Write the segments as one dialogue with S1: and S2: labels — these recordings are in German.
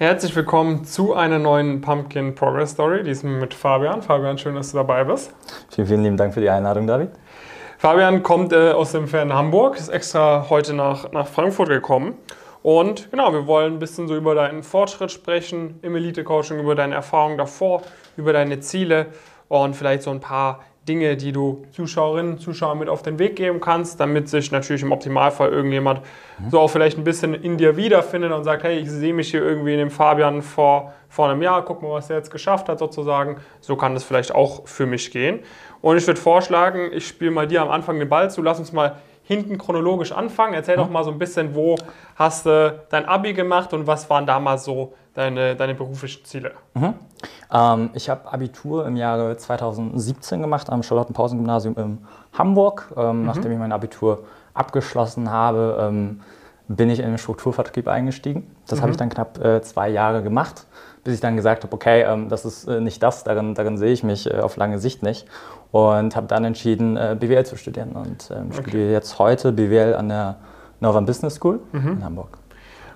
S1: Herzlich willkommen zu einer neuen Pumpkin Progress Story, diesmal mit Fabian. Fabian, schön, dass du dabei bist.
S2: Vielen, vielen lieben Dank für die Einladung, David.
S1: Fabian kommt äh, aus dem fernen Hamburg, ist extra heute nach, nach Frankfurt gekommen. Und genau, wir wollen ein bisschen so über deinen Fortschritt sprechen im Elite-Coaching, über deine Erfahrungen davor, über deine Ziele und vielleicht so ein paar Dinge, die du Zuschauerinnen und Zuschauern mit auf den Weg geben kannst, damit sich natürlich im Optimalfall irgendjemand mhm. so auch vielleicht ein bisschen in dir wiederfindet und sagt, hey, ich sehe mich hier irgendwie in dem Fabian vor, vor einem Jahr, guck mal, was er jetzt geschafft hat sozusagen. So kann das vielleicht auch für mich gehen. Und ich würde vorschlagen, ich spiele mal dir am Anfang den Ball zu, lass uns mal hinten chronologisch anfangen. Erzähl mhm. doch mal so ein bisschen, wo hast du dein Abi gemacht und was waren damals so deine, deine beruflichen Ziele?
S2: Mhm. Ähm, ich habe Abitur im Jahre 2017 gemacht am Charlottenpausen-Gymnasium in Hamburg. Ähm, mhm. Nachdem ich mein Abitur abgeschlossen habe, ähm, bin ich in den Strukturvertrieb eingestiegen. Das mhm. habe ich dann knapp äh, zwei Jahre gemacht, bis ich dann gesagt habe, okay, ähm, das ist äh, nicht das, darin, darin sehe ich mich äh, auf lange Sicht nicht. Und habe dann entschieden, äh, BWL zu studieren und ähm, okay. studiere jetzt heute BWL an der Northern Business School mhm. in Hamburg.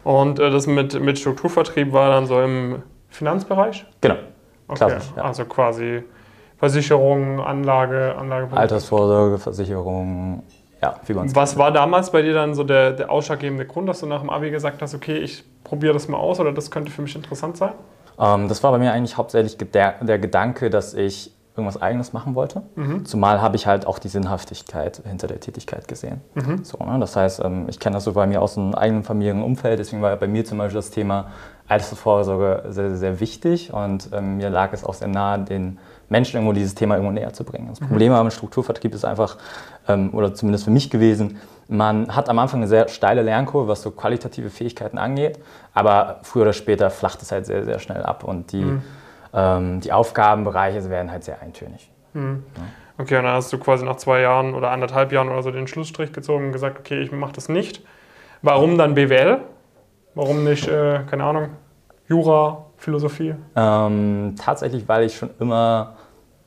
S1: Und äh, das mit, mit Strukturvertrieb war dann so im Finanzbereich?
S2: Genau.
S1: Okay. Ja. Also quasi Versicherung, Anlage, Anlage.
S2: Altersvorsorge, Versicherung, ja,
S1: wie man Was war damals bei dir dann so der, der ausschlaggebende Grund, dass du nach dem Abi gesagt hast, okay, ich probiere das mal aus oder das könnte für mich interessant sein?
S2: Ähm, das war bei mir eigentlich hauptsächlich der, der Gedanke, dass ich irgendwas Eigenes machen wollte. Mhm. Zumal habe ich halt auch die Sinnhaftigkeit hinter der Tätigkeit gesehen. Mhm. So, ne? Das heißt, ähm, ich kenne das so bei mir aus einem eigenen Familienumfeld, deswegen war bei mir zum Beispiel das Thema Altersvorsorge sehr, sehr wichtig und ähm, mir lag es auch sehr nahe, den Menschen irgendwo dieses Thema irgendwo näher zu bringen. Das mhm. Problem am Strukturvertrieb ist einfach, ähm, oder zumindest für mich gewesen, man hat am Anfang eine sehr steile Lernkurve, was so qualitative Fähigkeiten angeht, aber früher oder später flacht es halt sehr, sehr schnell ab und die, mhm. ähm, die Aufgabenbereiche werden halt sehr eintönig.
S1: Mhm. Ja. Okay, und dann hast du quasi nach zwei Jahren oder anderthalb Jahren oder so den Schlussstrich gezogen und gesagt, okay, ich mache das nicht. Warum dann BWL? Warum nicht, äh, keine Ahnung, Jura, Philosophie?
S2: Ähm, tatsächlich, weil ich schon immer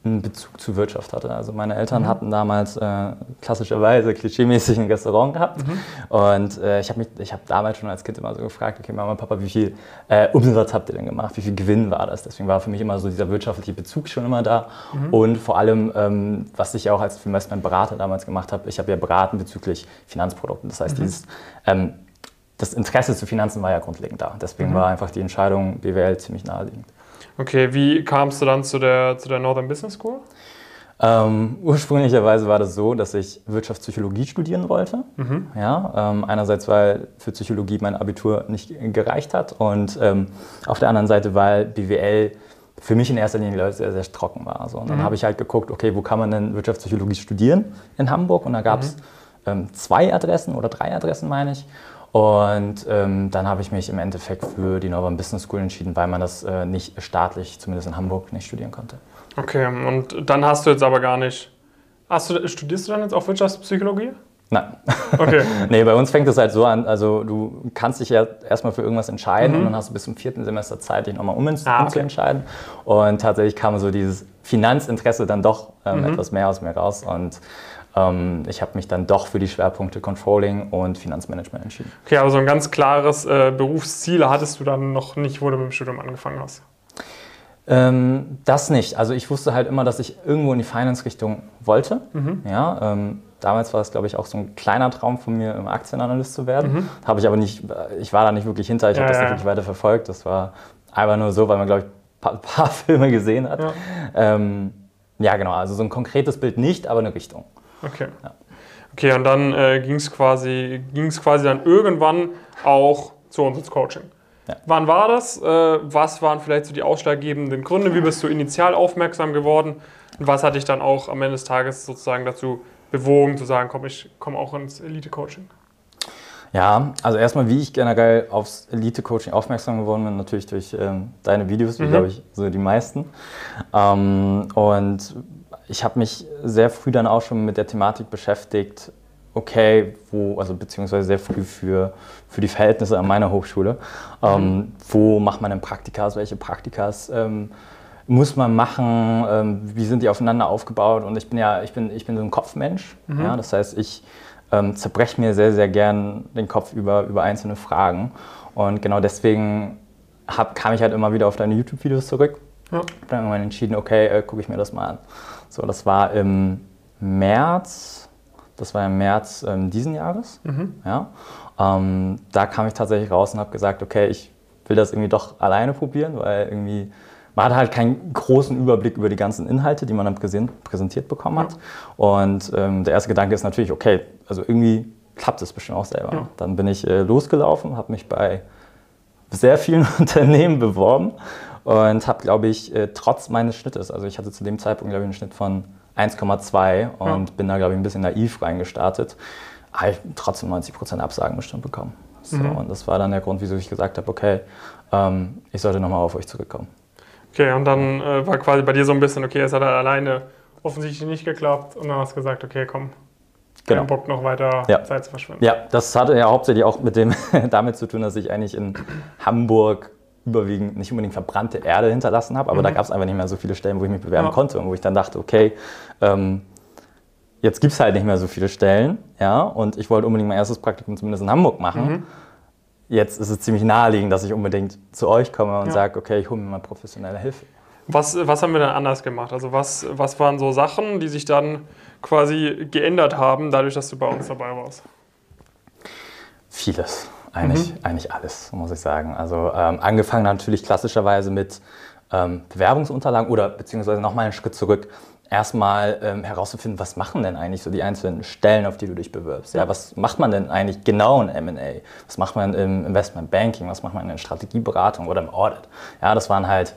S2: einen Bezug zur Wirtschaft hatte. Also meine Eltern mhm. hatten damals äh, klassischerweise klischeemäßig ein Restaurant gehabt mhm. und äh, ich habe mich, ich habe damals schon als Kind immer so gefragt, okay Mama, Papa, wie viel äh, Umsatz habt ihr denn gemacht? Wie viel Gewinn war das? Deswegen war für mich immer so dieser wirtschaftliche Bezug schon immer da mhm. und vor allem, ähm, was ich auch als Investmentberater damals gemacht habe, ich habe ja beraten bezüglich Finanzprodukten. Das heißt, mhm. dieses ähm, das Interesse zu Finanzen war ja grundlegend da. Deswegen mhm. war einfach die Entscheidung BWL ziemlich naheliegend.
S1: Okay, wie kamst du dann zu der, zu der Northern Business School?
S2: Ähm, ursprünglicherweise war das so, dass ich Wirtschaftspsychologie studieren wollte. Mhm. Ja, ähm, einerseits, weil für Psychologie mein Abitur nicht gereicht hat und ähm, auf der anderen Seite, weil BWL für mich in erster Linie sehr, sehr trocken war. So. Und dann mhm. habe ich halt geguckt, okay, wo kann man denn Wirtschaftspsychologie studieren in Hamburg? Und da gab es mhm. Ähm, zwei Adressen oder drei Adressen, meine ich. Und ähm, dann habe ich mich im Endeffekt für die Northern Business School entschieden, weil man das äh, nicht staatlich, zumindest in Hamburg, nicht studieren konnte.
S1: Okay, und dann hast du jetzt aber gar nicht. Hast du, studierst du dann jetzt auch Wirtschaftspsychologie?
S2: Nein. Okay. nee, bei uns fängt es halt so an, also du kannst dich ja erstmal für irgendwas entscheiden mhm. und dann hast du bis zum vierten Semester Zeit, dich nochmal um, ah, okay. Und tatsächlich kam so dieses Finanzinteresse dann doch ähm, mhm. etwas mehr aus mir raus. Und ich habe mich dann doch für die Schwerpunkte Controlling und Finanzmanagement entschieden.
S1: Okay, aber so ein ganz klares äh, Berufsziel hattest du dann noch nicht, wo du mit dem Studium angefangen hast?
S2: Ähm, das nicht. Also ich wusste halt immer, dass ich irgendwo in die Finance-Richtung wollte. Mhm. Ja, ähm, damals war es, glaube ich, auch so ein kleiner Traum von mir, Aktienanalyst zu werden. Mhm. Habe ich aber nicht, ich war da nicht wirklich hinter, ich ja, habe das ja. nicht wirklich weiter verfolgt. Das war einfach nur so, weil man, glaube ich, ein paar, paar, Filme gesehen hat. Ja. Ähm, ja, genau, also so ein konkretes Bild nicht, aber eine Richtung.
S1: Okay. Ja. Okay, und dann äh, ging es quasi, quasi dann irgendwann auch zu uns ins Coaching. Ja. Wann war das? Äh, was waren vielleicht so die ausschlaggebenden Gründe? Wie bist du initial aufmerksam geworden? Und was hat dich dann auch am Ende des Tages sozusagen dazu bewogen, zu sagen, komm, ich komme auch ins Elite-Coaching?
S2: Ja, also erstmal, wie ich generell aufs Elite-Coaching aufmerksam geworden bin, natürlich durch ähm, deine Videos, wie mhm. glaube ich so die meisten. Ähm, und ich habe mich sehr früh dann auch schon mit der Thematik beschäftigt, okay, wo, also beziehungsweise sehr früh für, für die Verhältnisse an meiner Hochschule, ähm, mhm. wo macht man denn Praktikas, welche Praktikas ähm, muss man machen, ähm, wie sind die aufeinander aufgebaut und ich bin ja, ich bin, ich bin so ein Kopfmensch, mhm. ja, das heißt, ich ähm, zerbreche mir sehr, sehr gern den Kopf über, über einzelne Fragen und genau deswegen hab, kam ich halt immer wieder auf deine YouTube-Videos zurück.
S1: Ja.
S2: Dann irgendwann entschieden, okay, äh, gucke ich mir das mal an. So, das war im März, das war im März ähm, diesen Jahres. Ja. Ähm, da kam ich tatsächlich raus und habe gesagt, okay, ich will das irgendwie doch alleine probieren, weil irgendwie man hat halt keinen großen Überblick über die ganzen Inhalte, die man dann präsent, präsentiert bekommen hat. Und ähm, der erste Gedanke ist natürlich, okay, also irgendwie klappt es bestimmt auch selber.
S1: Ja.
S2: Dann bin ich äh, losgelaufen, habe mich bei sehr vielen Unternehmen beworben und habe, glaube ich, äh, trotz meines Schnittes, also ich hatte zu dem Zeitpunkt, glaube ich, einen Schnitt von 1,2 und
S1: Ja.
S2: bin da, glaube ich, ein bisschen naiv reingestartet, habe ich trotzdem 90% Absagen bestimmt bekommen. So,
S1: Mhm.
S2: Und das war dann der Grund, wieso ich gesagt habe, okay, ähm, ich sollte nochmal auf euch zurückkommen.
S1: Okay, und dann äh, war quasi bei dir so ein bisschen, okay, es hat alleine offensichtlich nicht geklappt und dann hast du gesagt, okay, komm,
S2: Genau.
S1: kein Bock noch weiter
S2: Ja.
S1: Zeit zu verschwenden.
S2: Ja, das hatte ja hauptsächlich auch mit dem damit zu tun, dass ich eigentlich in Hamburg überwiegend nicht unbedingt verbrannte Erde hinterlassen habe, aber da gab es einfach nicht mehr so viele Stellen, wo ich mich bewerben
S1: Mhm. Ja.
S2: konnte und wo ich dann dachte, okay, ähm, jetzt gibt es halt nicht mehr so viele Stellen, ja, und ich wollte unbedingt mein erstes Praktikum zumindest in Hamburg machen.
S1: Mhm.
S2: Jetzt ist es ziemlich naheliegend, dass ich unbedingt zu euch komme und
S1: Ja.
S2: sage, okay, ich hole mir mal professionelle Hilfe.
S1: Was, was haben wir denn anders gemacht? Also was, was waren so Sachen, die sich dann quasi geändert haben, dadurch, dass du bei uns dabei warst?
S2: Vieles, eigentlich, eigentlich alles, muss ich sagen. Also ähm, angefangen natürlich klassischerweise mit ähm, Bewerbungsunterlagen oder beziehungsweise nochmal einen Schritt zurück, erstmal ähm, herauszufinden, was machen denn eigentlich so die einzelnen Stellen, auf die du dich bewirbst. Ja, was macht man denn eigentlich genau in M&A? Was macht man im Investment Banking? Was macht man in Strategieberatung oder im Audit? Ja, das waren halt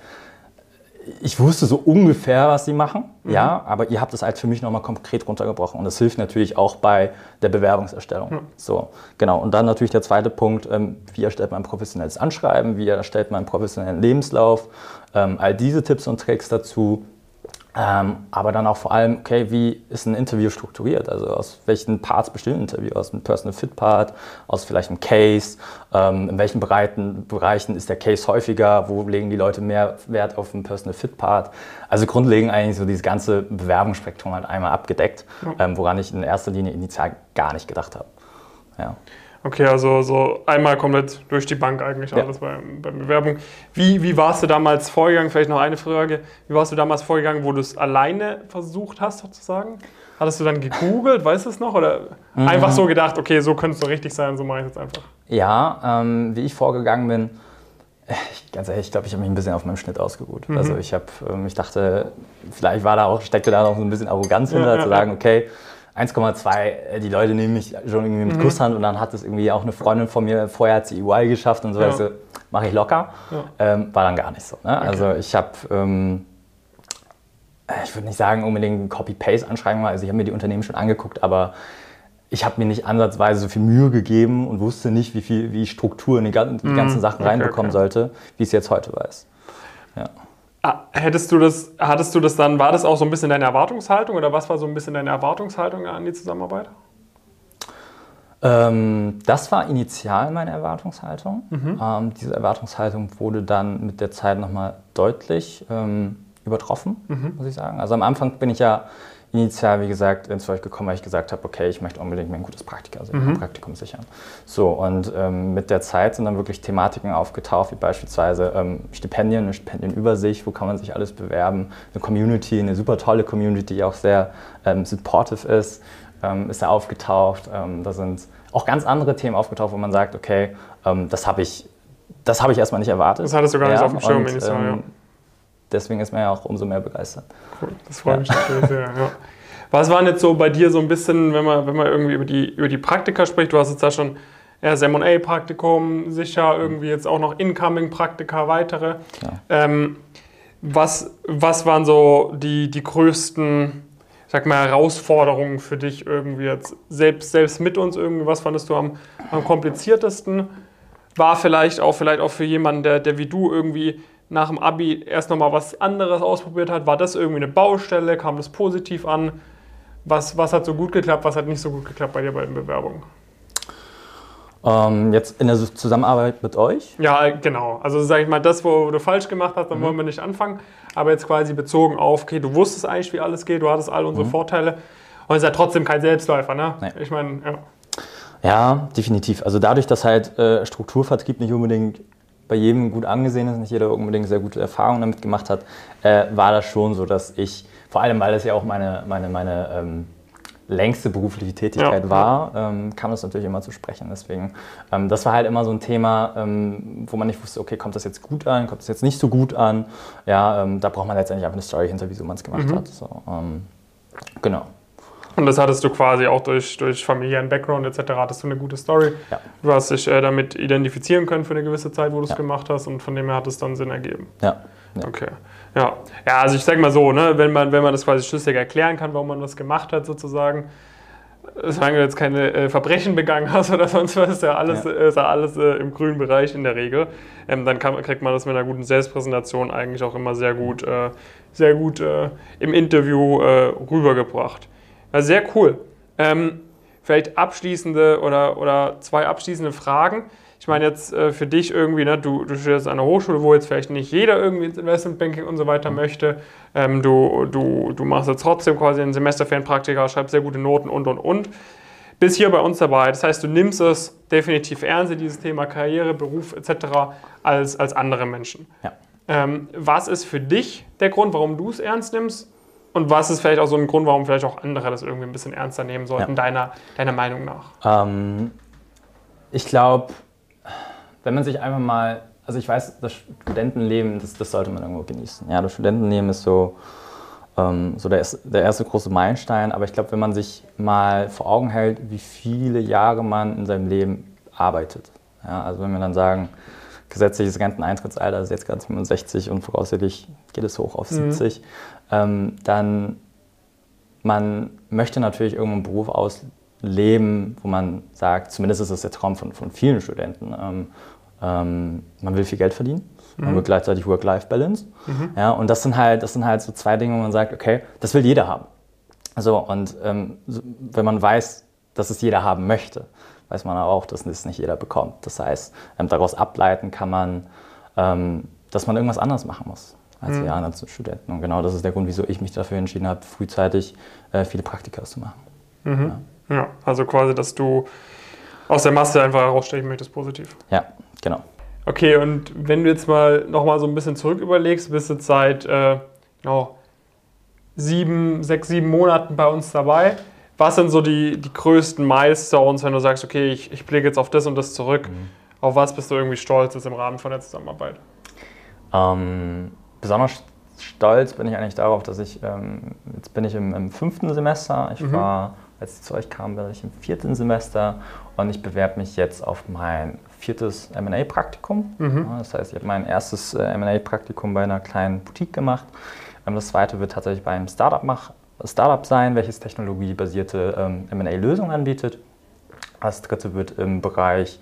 S2: ich wusste so ungefähr, was sie machen, ja, aber ihr habt es halt für mich nochmal konkret runtergebrochen und das hilft natürlich auch bei der Bewerbungserstellung. So, genau. Und dann natürlich der zweite Punkt, ähm, wie erstellt man ein professionelles Anschreiben, wie erstellt man einen professionellen Lebenslauf, ähm, all diese Tipps und Tricks dazu. Ähm, aber dann auch vor allem, okay, wie ist ein Interview strukturiert? Also aus welchen Parts besteht ein Interview? Aus einem Personal Fit Part, aus vielleicht einem Case? Ähm, in welchen Bereichen, Bereichen ist der Case häufiger? Wo legen die Leute mehr Wert auf einen Personal Fit Part? Also grundlegend eigentlich so dieses ganze Bewerbungsspektrum halt einmal abgedeckt, ähm, woran ich in erster Linie initial gar nicht gedacht habe. Ja.
S1: Okay, also so einmal komplett durch die Bank eigentlich
S2: Ja.
S1: alles bei, bei Bewerbung. Wie, wie warst du damals vorgegangen? Vielleicht noch eine Frage. Wie warst du damals vorgegangen, wo du es alleine versucht hast, sozusagen? Hattest du dann gegoogelt, weißt du es noch? Oder
S2: Mhm.
S1: einfach so gedacht, okay, so könnte es doch richtig sein, so mache ich es jetzt einfach.
S2: Ja, ähm, wie ich vorgegangen bin, ich, ganz ehrlich, ich glaube, ich habe mich ein bisschen auf meinem Schnitt ausgeruht. Also ich habe, ähm, ich dachte, vielleicht war da auch, steckte da noch so ein bisschen Arroganz hinter,
S1: ja,
S2: zu
S1: ja.
S2: sagen, okay, 1,2, äh, die Leute nehmen mich schon irgendwie mit Kusshand und dann hat es irgendwie auch eine Freundin von mir, vorher sie EY geschafft und so,
S1: Ja.
S2: also, mache ich locker.
S1: Ja.
S2: Ähm, war dann gar nicht so. Ne? Also ich habe, ähm, äh, ich würde nicht sagen unbedingt ein Copy-Paste anschreiben, also ich habe mir die Unternehmen schon angeguckt, aber ich habe mir nicht ansatzweise so viel Mühe gegeben und wusste nicht, wie viel wie Struktur in die, gan- die ganzen Sachen
S1: Mhm. okay,
S2: reinbekommen
S1: okay.
S2: sollte, wie ich es jetzt heute weiß. Ja.
S1: Ah, Hättest du das, hattest du das dann, war das auch so ein bisschen deine Erwartungshaltung oder was war so ein bisschen deine Erwartungshaltung an die Zusammenarbeit?
S2: Ähm, das war initial meine Erwartungshaltung.
S1: Mhm.
S2: Ähm, diese Erwartungshaltung wurde dann mit der Zeit nochmal deutlich ähm, übertroffen,
S1: Mhm.
S2: muss ich sagen. Also am Anfang bin ich ja initial, wie gesagt, ins Zeug gekommen, weil ich gesagt habe, okay, ich möchte unbedingt mir ein gutes Praktika,
S1: Mhm.
S2: Praktikum sichern. So, und ähm, mit der Zeit sind dann wirklich Thematiken aufgetaucht, wie beispielsweise ähm, Stipendien, eine Stipendienübersicht, wo kann man sich alles bewerben, eine Community, eine super tolle Community, die auch sehr ähm, supportive ist, ähm, ist da aufgetaucht. Ähm, da sind auch ganz andere Themen aufgetaucht, wo man sagt, okay, ähm, das habe ich, das habe ich erstmal nicht erwartet.
S1: Das hattest du gar nicht auf dem Schirm,
S2: und,
S1: wenn ich sage, ja.
S2: Deswegen ist man ja auch umso mehr begeistert.
S1: Cool, das freut mich natürlich sehr. Ja. Was waren jetzt so bei dir so ein bisschen, wenn man, wenn man irgendwie über die, über die Praktika spricht, du hast jetzt da schon erst M&A-Praktikum, sicher irgendwie jetzt auch noch Incoming-Praktika, weitere.
S2: Ja.
S1: Ähm, was, was waren so die, die größten, sag mal, Herausforderungen für dich irgendwie jetzt, selbst, selbst mit uns irgendwie, was fandest du am, am kompliziertesten? War vielleicht auch, vielleicht auch für jemanden, der, der wie du irgendwie nach dem Abi erst nochmal was anderes ausprobiert hat, war das irgendwie eine Baustelle, kam das positiv an? Was, was hat so gut geklappt, was hat nicht so gut geklappt bei dir bei den Bewerbungen?
S2: Ähm, jetzt in der Zusammenarbeit mit euch.
S1: Ja, genau. Also sag ich mal, das, wo du falsch gemacht hast, dann wollen wir nicht anfangen. Aber jetzt quasi bezogen auf, okay, du wusstest eigentlich, wie alles geht, du hattest all unsere Vorteile. Und es ist ja trotzdem kein Selbstläufer, ne?
S2: Nee.
S1: Ich meine, ja.
S2: Ja, definitiv. Also dadurch, dass halt äh, Strukturvertrieb nicht unbedingt bei jedem gut angesehen ist, nicht jeder unbedingt sehr gute Erfahrungen damit gemacht hat, äh, war das schon so, dass ich, vor allem weil das ja auch meine, meine, meine ähm, längste berufliche Tätigkeit ja. war, ähm, kam das natürlich immer zu sprechen. Deswegen, ähm, das war halt immer so ein Thema, ähm, wo man nicht wusste, okay, kommt das jetzt gut an, kommt das jetzt nicht so gut an. Ja, ähm, da braucht man letztendlich einfach eine Story hinter, wieso man es gemacht mhm. hat. So, ähm, genau.
S1: Und das hattest du quasi auch durch, durch familiären Background etc. hattest du eine gute Story. Ja. Du hast dich äh, damit identifizieren können für eine gewisse Zeit, wo du es ja. gemacht hast und von dem her hat es dann Sinn ergeben.
S2: Ja.
S1: ja. Okay. Ja. ja, also ich sag mal so, ne, wenn, man, wenn man das quasi schlüssig erklären kann, warum man was gemacht hat sozusagen, solange du jetzt keine äh, Verbrechen begangen hast oder sonst was, ist ja alles, ja. Ist ja alles äh, im grünen Bereich in der Regel. Ähm, dann kann, kriegt man das mit einer guten Selbstpräsentation eigentlich auch immer sehr gut, äh, sehr gut äh, im Interview äh, rübergebracht. Ja, sehr cool. Ähm, vielleicht abschließende oder, oder zwei abschließende Fragen. Ich meine jetzt äh, für dich irgendwie, ne, du, du studierst an einer Hochschule, wo jetzt vielleicht nicht jeder irgendwie ins Investmentbanking und so weiter möchte. Ähm, du, du, du machst jetzt trotzdem quasi ein Semesterfernpraktika, schreibst sehr gute Noten und und und. Bist hier bei uns dabei. Das heißt, du nimmst es definitiv ernst, dieses Thema Karriere, Beruf etc. als, als andere Menschen.
S2: Ja.
S1: Ähm, was ist für dich der Grund, warum du es ernst nimmst? Und was ist vielleicht auch so ein Grund, warum vielleicht auch andere das irgendwie ein bisschen ernster nehmen sollten, ja. deiner, deiner Meinung nach?
S2: Ähm, ich glaube, wenn man sich einfach mal, also ich weiß, das Studentenleben, das, das sollte man irgendwo genießen. Ja, das Studentenleben ist so, ähm, so der, der erste große Meilenstein, aber ich glaube, wenn man sich mal vor Augen hält, wie viele Jahre man in seinem Leben arbeitet. Ja, also wenn wir dann sagen, gesetzliches Renteneintrittsalter ist jetzt gerade 67 und voraussichtlich geht es hoch auf 70, mhm. ähm, dann man möchte natürlich irgendeinen Beruf ausleben, wo man sagt, zumindest ist das der Traum von, von vielen Studenten, ähm, ähm, man will viel Geld verdienen, mhm. man will gleichzeitig Work-Life-Balance. Mhm. Ja, und das sind, halt, das sind halt so zwei Dinge, wo man sagt, okay, das will jeder haben. So, und ähm, wenn man weiß, dass es jeder haben möchte, weiß man auch, dass es nicht jeder bekommt. Das heißt, ähm, daraus ableiten kann man, ähm, dass man irgendwas anderes machen muss als mhm. die anderen Studenten. Und genau das ist der Grund, wieso ich mich dafür entschieden habe, frühzeitig äh, viele Praktika zu machen.
S1: Mhm. Ja. ja. also quasi, dass du aus der Masse einfach herausstechen möchtest, positiv.
S2: Ja, genau.
S1: Okay, und wenn du jetzt mal nochmal so ein bisschen zurück überlegst, bist du jetzt seit äh, genau, sieben, sechs, sieben Monaten bei uns dabei. Was sind so die, die größten Milestones, wenn du sagst, okay, ich, ich blicke jetzt auf das und das zurück? Mhm. Auf was bist du irgendwie stolz jetzt im Rahmen von der Zusammenarbeit?
S2: Ähm, besonders stolz bin ich eigentlich darauf, dass ich, ähm, jetzt bin ich im, im, fünften Semester, ich mhm. war, als ich zu euch kam, bin ich im vierten Semester und ich bewerbe mich jetzt auf mein viertes M&A-Praktikum. Mhm. Das heißt, ich habe mein erstes äh, M&A-Praktikum bei einer kleinen Boutique gemacht. Ähm, das zweite wird tatsächlich bei einem Startup machen Startup sein, welches technologiebasierte ähm, MA-Lösungen anbietet. Das dritte wird im Bereich,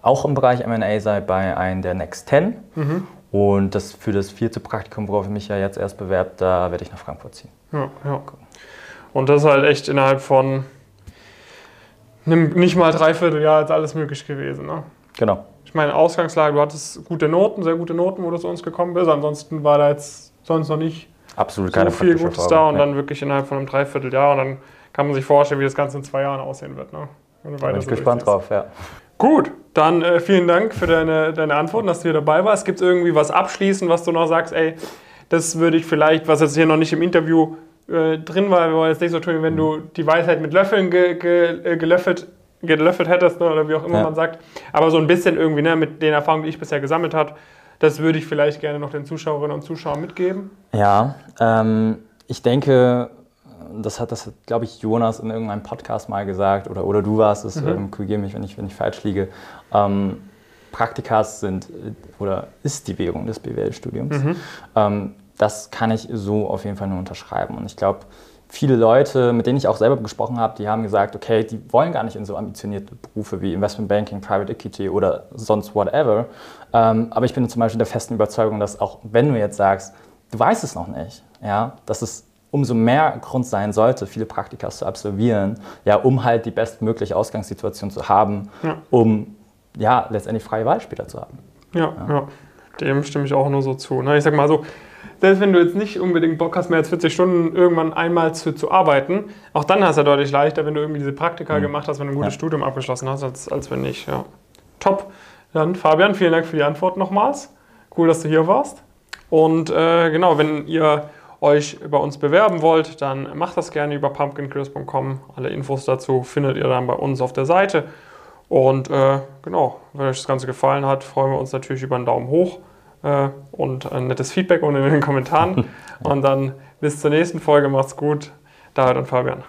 S2: auch im Bereich MA sein bei einem der Next 10. Mhm. Und das für das vierte Praktikum, worauf ich mich ja jetzt erst bewerbe, da werde ich nach Frankfurt ziehen.
S1: Ja, ja. Und das ist halt echt innerhalb von nicht mal dreiviertel Jahr jetzt alles möglich gewesen. Ne?
S2: Genau.
S1: Ich meine, Ausgangslage, du hattest gute Noten, sehr gute Noten, wo du zu uns gekommen bist. Ansonsten war da jetzt sonst noch nicht
S2: Absolut
S1: keine so viel Gutes Erfahrung. da und ja. dann wirklich innerhalb von einem Dreivierteljahr und dann kann man sich vorstellen, wie das Ganze in zwei Jahren aussehen wird. Ne?
S2: Bin ich so gespannt drauf, ja.
S1: Gut, dann äh, vielen Dank für deine, deine Antworten, dass du hier dabei warst. Gibt es irgendwie was abschließend, was du noch sagst, ey, das würde ich vielleicht, was jetzt hier noch nicht im Interview äh, drin war, wir wollen jetzt nicht so tun, wenn du die Weisheit mit Löffeln ge, ge, äh, gelöffelt, gelöffelt hättest ne, oder wie auch immer ja. man sagt, aber so ein bisschen irgendwie ne, mit den Erfahrungen, die ich bisher gesammelt habe, das würde ich vielleicht gerne noch den Zuschauerinnen und Zuschauern mitgeben.
S2: Ja, ähm, ich denke, das hat, das hat glaube ich, Jonas in irgendeinem Podcast mal gesagt oder, oder du warst es, mhm. ähm, korrigiere mich, wenn ich, wenn ich falsch liege. Ähm, Praktikas sind oder ist die Währung des BWL-Studiums. Mhm. Ähm, das kann ich so auf jeden Fall nur unterschreiben. Und ich glaube, viele Leute, mit denen ich auch selber gesprochen habe, die haben gesagt, okay, die wollen gar nicht in so ambitionierte Berufe wie Investment Banking, Private Equity oder sonst whatever. Ähm, aber ich bin zum Beispiel der festen Überzeugung, dass auch wenn du jetzt sagst, du weißt es noch nicht, ja, dass es umso mehr Grund sein sollte, viele Praktika zu absolvieren, ja, um halt die bestmögliche Ausgangssituation zu haben, ja. um ja, letztendlich freie Wahl später zu haben.
S1: Ja, ja, ja. dem stimme ich auch nur so zu. Ne? Ich sag mal so, selbst wenn du jetzt nicht unbedingt Bock hast, mehr als 40 Stunden irgendwann einmal zu, zu arbeiten, auch dann hast du ja deutlich leichter, wenn du irgendwie diese Praktika mhm. gemacht hast, wenn du ein gutes ja. Studium abgeschlossen hast, als, als wenn nicht. Ja. Top. Dann Fabian, vielen Dank für die Antwort nochmals. Cool, dass du hier warst. Und äh, genau, wenn ihr euch bei uns bewerben wollt, dann macht das gerne über pumpkincrisp.com. Alle Infos dazu findet ihr dann bei uns auf der Seite. Und äh, genau, wenn euch das Ganze gefallen hat, freuen wir uns natürlich über einen Daumen hoch äh, und ein nettes Feedback unten in den Kommentaren. und dann bis zur nächsten Folge. Macht's gut. David und Fabian.